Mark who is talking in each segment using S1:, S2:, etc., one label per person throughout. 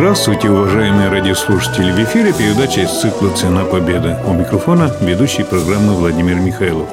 S1: Здравствуйте, уважаемые радиослушатели! В эфире передача из цикла «Цена победы». У микрофона ведущий программы Владимир Михайлов.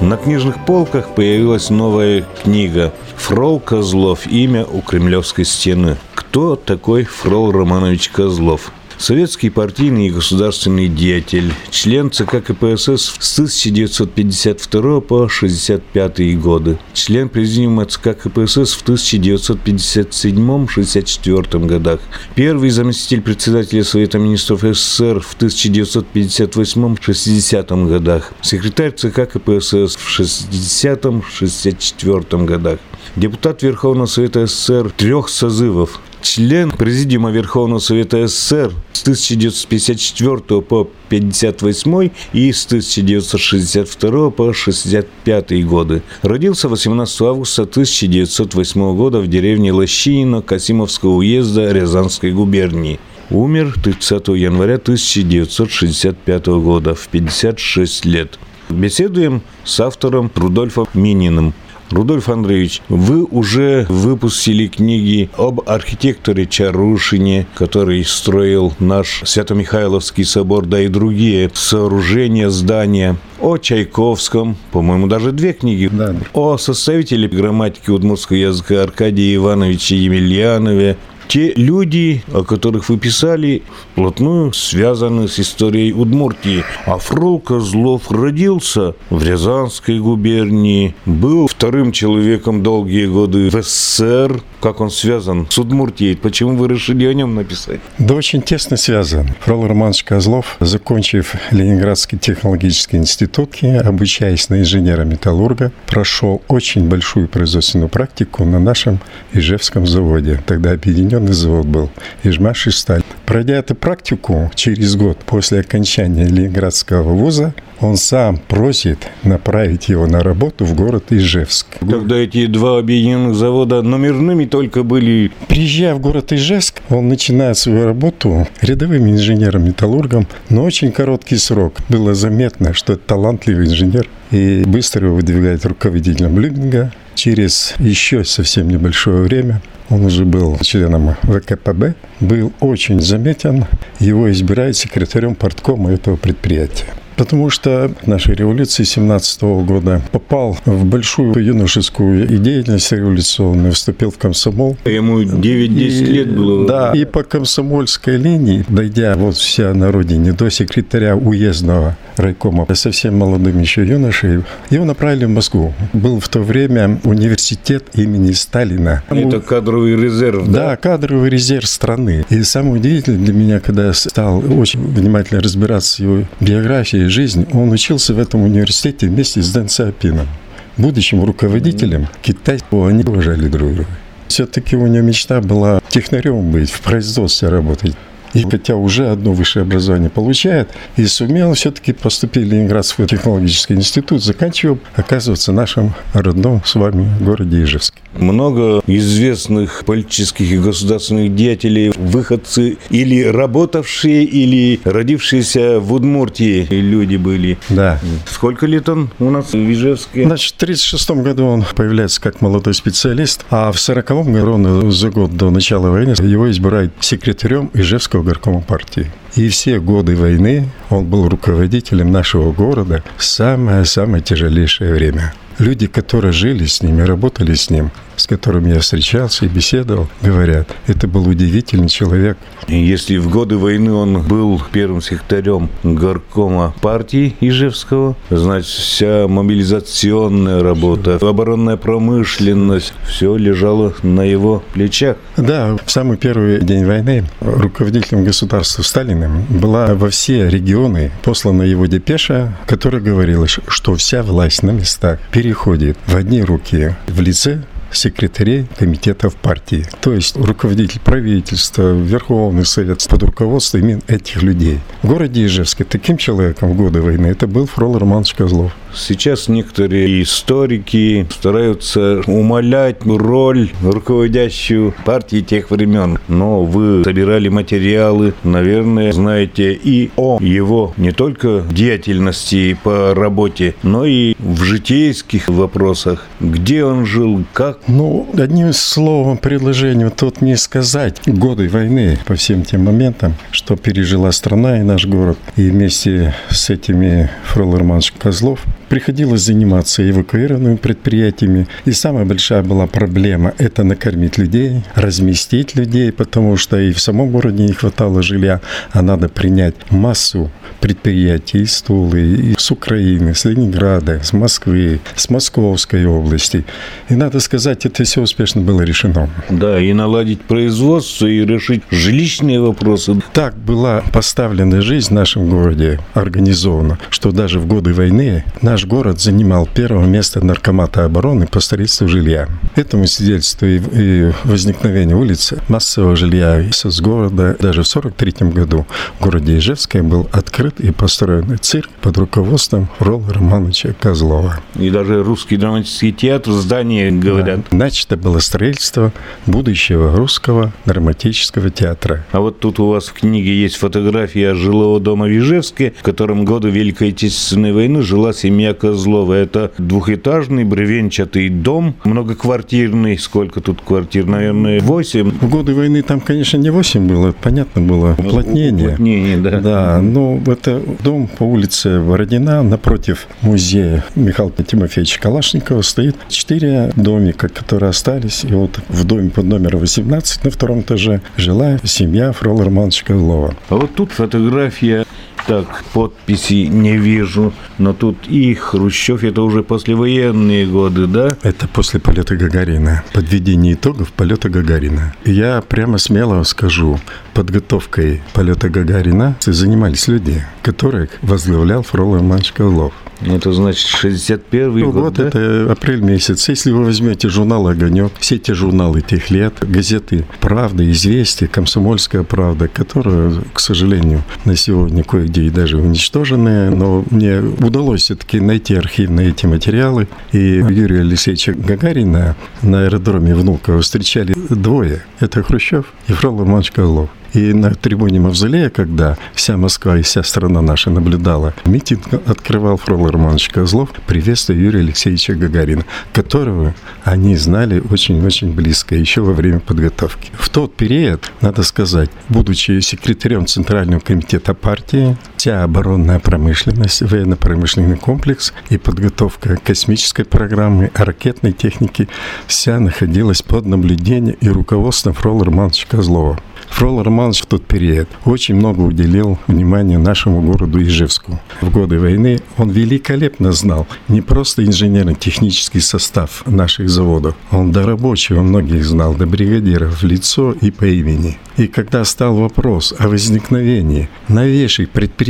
S2: На книжных полках появилась новая книга «Фрол Козлов. Имя у Кремлевской стены». Кто такой Фрол Романович Козлов? Советский партийный и государственный деятель, член ЦК КПСС с 1952 по 1965 годы, член президиума ЦК КПСС в 1957-64 годах, первый заместитель председателя Совета министров СССР в 1958-60 годах, секретарь ЦК КПСС в 60-64 годах, депутат Верховного Совета СССР трех созывов, член Президиума Верховного Совета СССР с 1954 по 1958 и с 1962 по 1965 годы. Родился 18 августа 1908 года в деревне Лощино Касимовского уезда Рязанской губернии. Умер 30 января 1965 года в 56 лет. Беседуем с автором Рудольфом Мининым. Рудольф Андреевич, вы уже выпустили книги об архитекторе Чарушине, который строил наш Свято-Михайловский собор, да и другие сооружения, здания. О Чайковском, по-моему, даже две книги, да. о составителе грамматики удмуртского языка Аркадии Ивановиче Емельянове, те люди, о которых вы писали, вплотную связаны с историей Удмуртии. А Фрол Козлов родился в Рязанской губернии, был вторым человеком долгие годы в СССР. Как он связан с Удмуртией? Почему вы решили о нем написать?
S3: Да очень тесно связан. Фрол Романович Козлов, закончив Ленинградский технологический институт, обучаясь на инженера-металлурга, прошел очень большую производственную практику на нашем Ижевском заводе. Тогда объединен объединенный завод был, Ижмаш и Сталь. Пройдя эту практику через год после окончания Ленинградского вуза, он сам просит направить его на работу в город Ижевск.
S2: Когда эти два объединенных завода номерными только были...
S3: Приезжая в город Ижевск, он начинает свою работу рядовым инженером-металлургом, но очень короткий срок. Было заметно, что это талантливый инженер, и быстро его выдвигает руководителем Любинга. Через еще совсем небольшое время он уже был членом ВКПБ, был очень заметен. Его избирают секретарем порткома этого предприятия потому что в нашей революции 17 года попал в большую юношескую деятельность революционную, вступил в комсомол.
S2: Ему 9-10 лет было.
S3: Да, и по комсомольской линии, дойдя вот вся на родине до секретаря уездного райкома, совсем молодым еще юношей, его направили в Москву. Был в то время университет имени Сталина.
S2: Это кадровый резерв,
S3: да? Да, кадровый резерв страны. И самое удивительное для меня, когда я стал очень внимательно разбираться с его биографией, жизнь, он учился в этом университете вместе с Дэн Сиапином. Будущим руководителем китайского они уважали друг друга. Все-таки у него мечта была технарем быть, в производстве работать. И хотя уже одно высшее образование получает, и сумел все-таки поступить в Ленинградский технологический институт, заканчивал, оказывается, в нашем родном с вами городе Ижевске.
S2: Много известных политических и государственных деятелей, выходцы или работавшие, или родившиеся в Удмуртии люди были.
S3: Да.
S2: Сколько лет он у нас в Ижевске?
S3: Значит, в 1936 году он появляется как молодой специалист, а в 1940 году, ровно за год до начала войны, его избирают секретарем Ижевского горкома партии. И все годы войны он был руководителем нашего города в самое-самое тяжелейшее время. Люди, которые жили с ним и работали с ним, с которыми я встречался и беседовал, говорят, это был удивительный человек.
S2: Если в годы войны он был первым секретарем горкома партии Ижевского, значит, вся мобилизационная работа, оборонная промышленность, все лежало на его плечах.
S3: Да, в самый первый день войны руководителем государства Сталиным была во все регионы послана его депеша, которая говорила, что вся власть на местах переходит в одни руки в лице секретарей комитетов партии. То есть руководитель правительства, Верховный Совет под руководством именно этих людей. В городе Ижевске таким человеком в годы войны это был Фрол Романович Козлов.
S2: Сейчас некоторые историки стараются умалять роль руководящую партии тех времен. Но вы собирали материалы, наверное, знаете и о его не только деятельности по работе, но и в житейских вопросах. Где он жил, как
S3: Ну, одним словом, предложением тут не сказать. Годы войны по всем тем моментам, что пережила страна и наш город. И вместе с этими Фроллерманш Козлов приходилось заниматься эвакуированными предприятиями. И самая большая была проблема – это накормить людей, разместить людей, потому что и в самом городе не хватало жилья, а надо принять массу предприятий из Тулы, и с Украины, с Ленинграда, с Москвы, с Московской области. И надо сказать, это все успешно было решено.
S2: Да, и наладить производство, и решить жилищные вопросы.
S3: Так была поставлена жизнь в нашем городе, организована, что даже в годы войны наш город занимал первое место наркомата обороны по строительству жилья. Этому свидетельствует и возникновение улицы массового жилья с города. Даже в 1943 году в городе Ижевске был открыт и построен цирк под руководством Ролла Романовича Козлова.
S2: И даже русский драматический театр, здание, говорят.
S3: Да. Начато было строительство будущего русского драматического театра.
S2: А вот тут у вас в книге есть фотография жилого дома в Ижевске, в котором годы Великой Отечественной войны жила семья Козлова. Это двухэтажный бревенчатый дом, многоквартирный. Сколько тут квартир? Наверное, восемь.
S3: В годы войны там, конечно, не восемь было, понятно было, уплотнение.
S2: Уплотнение, да.
S3: Да, но это дом по улице Бородина напротив музея Михаила Тимофеевича Калашникова стоит четыре домика, которые остались. И вот в доме под номером 18 на втором этаже жила семья Фрола Романовича Козлова.
S2: А вот тут фотография так, подписи не вижу, но тут и Хрущев, это уже послевоенные годы, да?
S3: Это после полета Гагарина, подведение итогов полета Гагарина. Я прямо смело скажу, подготовкой полета Гагарина занимались люди, которых возглавлял Фрол Иванович Козлов.
S2: Это значит 61
S3: ну,
S2: год,
S3: Вот
S2: да?
S3: это апрель месяц. Если вы возьмете журнал «Огонек», все эти журналы тех лет, газеты «Правда», «Известия», «Комсомольская правда», которые, к сожалению, на сегодня кое-где и даже уничтожены, но мне удалось все-таки найти архивные эти материалы. И Юрия Алексеевича Гагарина на аэродроме Внуково встречали двое. Это Хрущев и Фрол Иванович Козлов. И на трибуне Мавзолея, когда вся Москва и вся страна наша наблюдала, митинг открывал Фрол Романович Козлов, приветствуя Юрия Алексеевича Гагарина, которого они знали очень-очень близко, еще во время подготовки. В тот период, надо сказать, будучи секретарем Центрального комитета партии, вся оборонная промышленность, военно-промышленный комплекс и подготовка космической программы, ракетной техники, вся находилась под наблюдением и руководством Фрола Романовича Козлова. Фрол Романович в тот период очень много уделил внимания нашему городу Ижевску. В годы войны он великолепно знал не просто инженерно-технический состав наших заводов, он до рабочего многих знал, до бригадиров в лицо и по имени. И когда стал вопрос о возникновении новейших предприятий,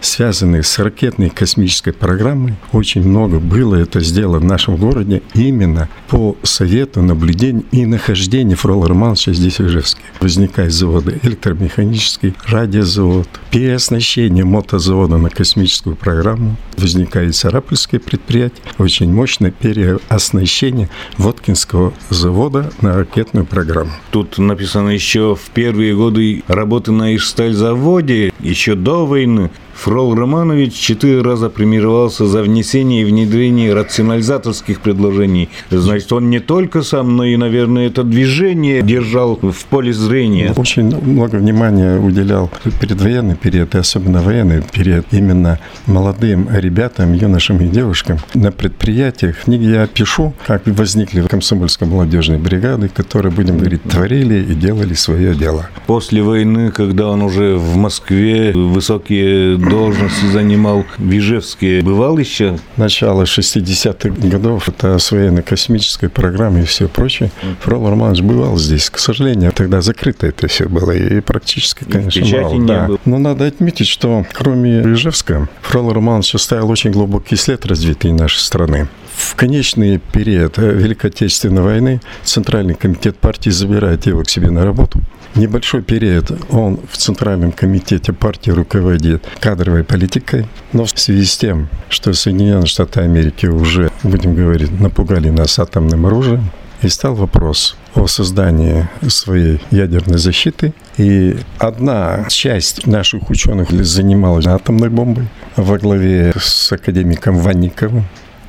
S3: связанных с ракетной космической программой, очень много было это сделано в нашем городе именно по совету, наблюдению и нахождению Фрола Романовича здесь, в Ижевске. Возникают заводы электромеханический, радиозавод, переоснащение мотозавода на космическую программу. Возникает Сарапульское предприятие, очень мощное переоснащение Воткинского завода на ракетную программу.
S2: Тут написано еще в первые годы работы на Ижстальзаводе, еще до войны, Фрол Романович четыре раза премировался за внесение и внедрение рационализаторских предложений. Значит, он не только сам, но и, наверное, это движение держал в поле зрения.
S3: Очень много внимания уделял предвоенный период, и особенно военный период, именно молодым ребятам, юношам и девушкам на предприятиях. В книге я пишу, как возникли комсомольско-молодежные бригады, которые, будем говорить, творили и делали свое дело.
S2: После войны, когда он уже в Москве высокие должности занимал в Ижевске, бывал еще?
S3: Начало 60-х годов, это с военно-космической программой и все прочее. Фрол Романович бывал здесь. К сожалению, тогда закрыто это все было, и практически, конечно,
S2: печати
S3: мало.
S2: не
S3: да.
S2: было.
S3: Но надо отметить, что кроме Ижевска, Фрол Романович оставил очень глубокий след развития нашей страны. В конечный период Великой Отечественной войны Центральный комитет партии забирает его к себе на работу. Небольшой период он в Центральном комитете партии руководит кадровой политикой, но в связи с тем, что Соединенные Штаты Америки уже, будем говорить, напугали нас атомным оружием, и стал вопрос о создании своей ядерной защиты. И одна часть наших ученых занималась атомной бомбой во главе с академиком Ванниковым,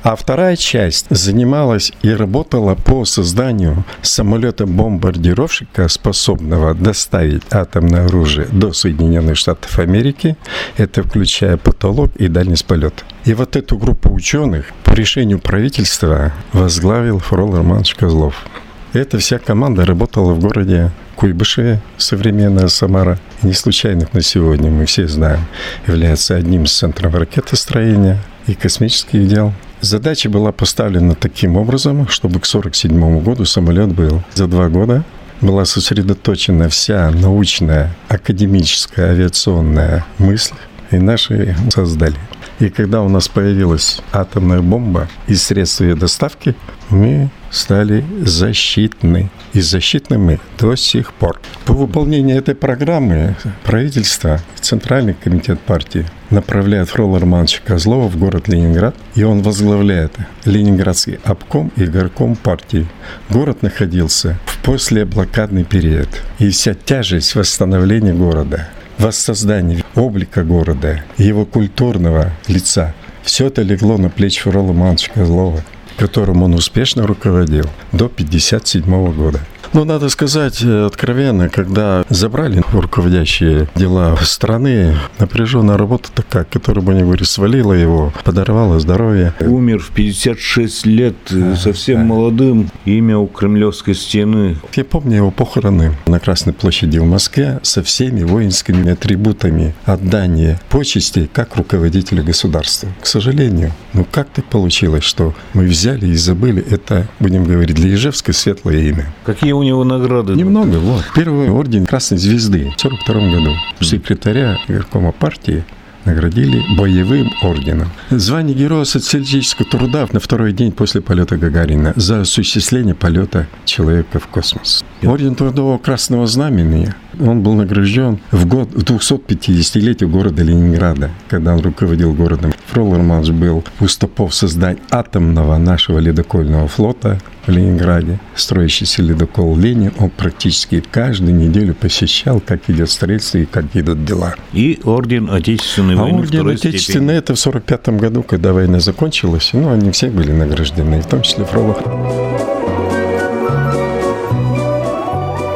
S3: А вторая часть занималась и работала по созданию самолета-бомбардировщика, способного доставить атомное оружие до Соединенных Штатов Америки. Это включая потолок и дальность полета. И вот эту группу ученых по решению правительства возглавил Фрол Романович Козлов. Эта вся команда работала в городе Куйбышеве, современная Самара. не случайно на сегодня, мы все знаем, является одним из центров ракетостроения и космических дел. Задача была поставлена таким образом, чтобы к 1947 году самолет был. За два года была сосредоточена вся научная, академическая, авиационная мысль, и наши создали. И когда у нас появилась атомная бомба и средства ее доставки, мы стали защитны. И защитны мы до сих пор. По выполнению этой программы правительство, Центральный комитет партии направляет Фрола Романовича Козлова в город Ленинград, и он возглавляет Ленинградский обком и горком партии. Город находился в послеблокадный период, и вся тяжесть восстановления города – воссоздание облика города, его культурного лица. Все это легло на плечи Фрола Мановича Козлова, которым он успешно руководил до 1957 года. Ну, надо сказать э, откровенно, когда забрали руководящие дела страны, напряженная работа такая, которая, бы не говорили, свалила его, подорвала здоровье.
S2: Умер в 56 лет, э, совсем молодым, имя у Кремлевской стены.
S3: Я помню его похороны на Красной площади в Москве со всеми воинскими атрибутами отдания почести как руководителя государства. К сожалению, ну как так получилось, что мы взяли и забыли это, будем говорить, для Ижевска светлое имя?
S2: Какие у него награды?
S3: Немного, вот. Первый орден Красной Звезды в 1942 году. Секретаря горкома партии наградили боевым орденом. Звание Героя социалистического труда на второй день после полета Гагарина за осуществление полета человека в космос. Орден Трудового Красного Знамени он был награжден в год в 250-летие города Ленинграда, когда он руководил городом. Фрол Романович был у стопов создать атомного нашего ледокольного флота в Ленинграде. Строящийся ледокол «Ленин», он практически каждую неделю посещал, как идет строительство и как идут дела.
S2: И орден Отечественной а войны
S3: орден Отечественной это в 45 году, когда война закончилась. Ну, они все были награждены, в том числе Фролов.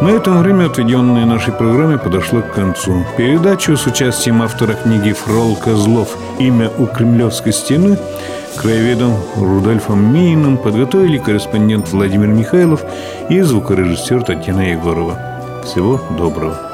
S1: На этом время, отведенное нашей программе, подошло к концу. Передачу с участием автора книги Фрол Козлов «Имя у Кремлевской стены» краеведом Рудольфом Мининым подготовили корреспондент Владимир Михайлов и звукорежиссер Татьяна Егорова. Всего доброго.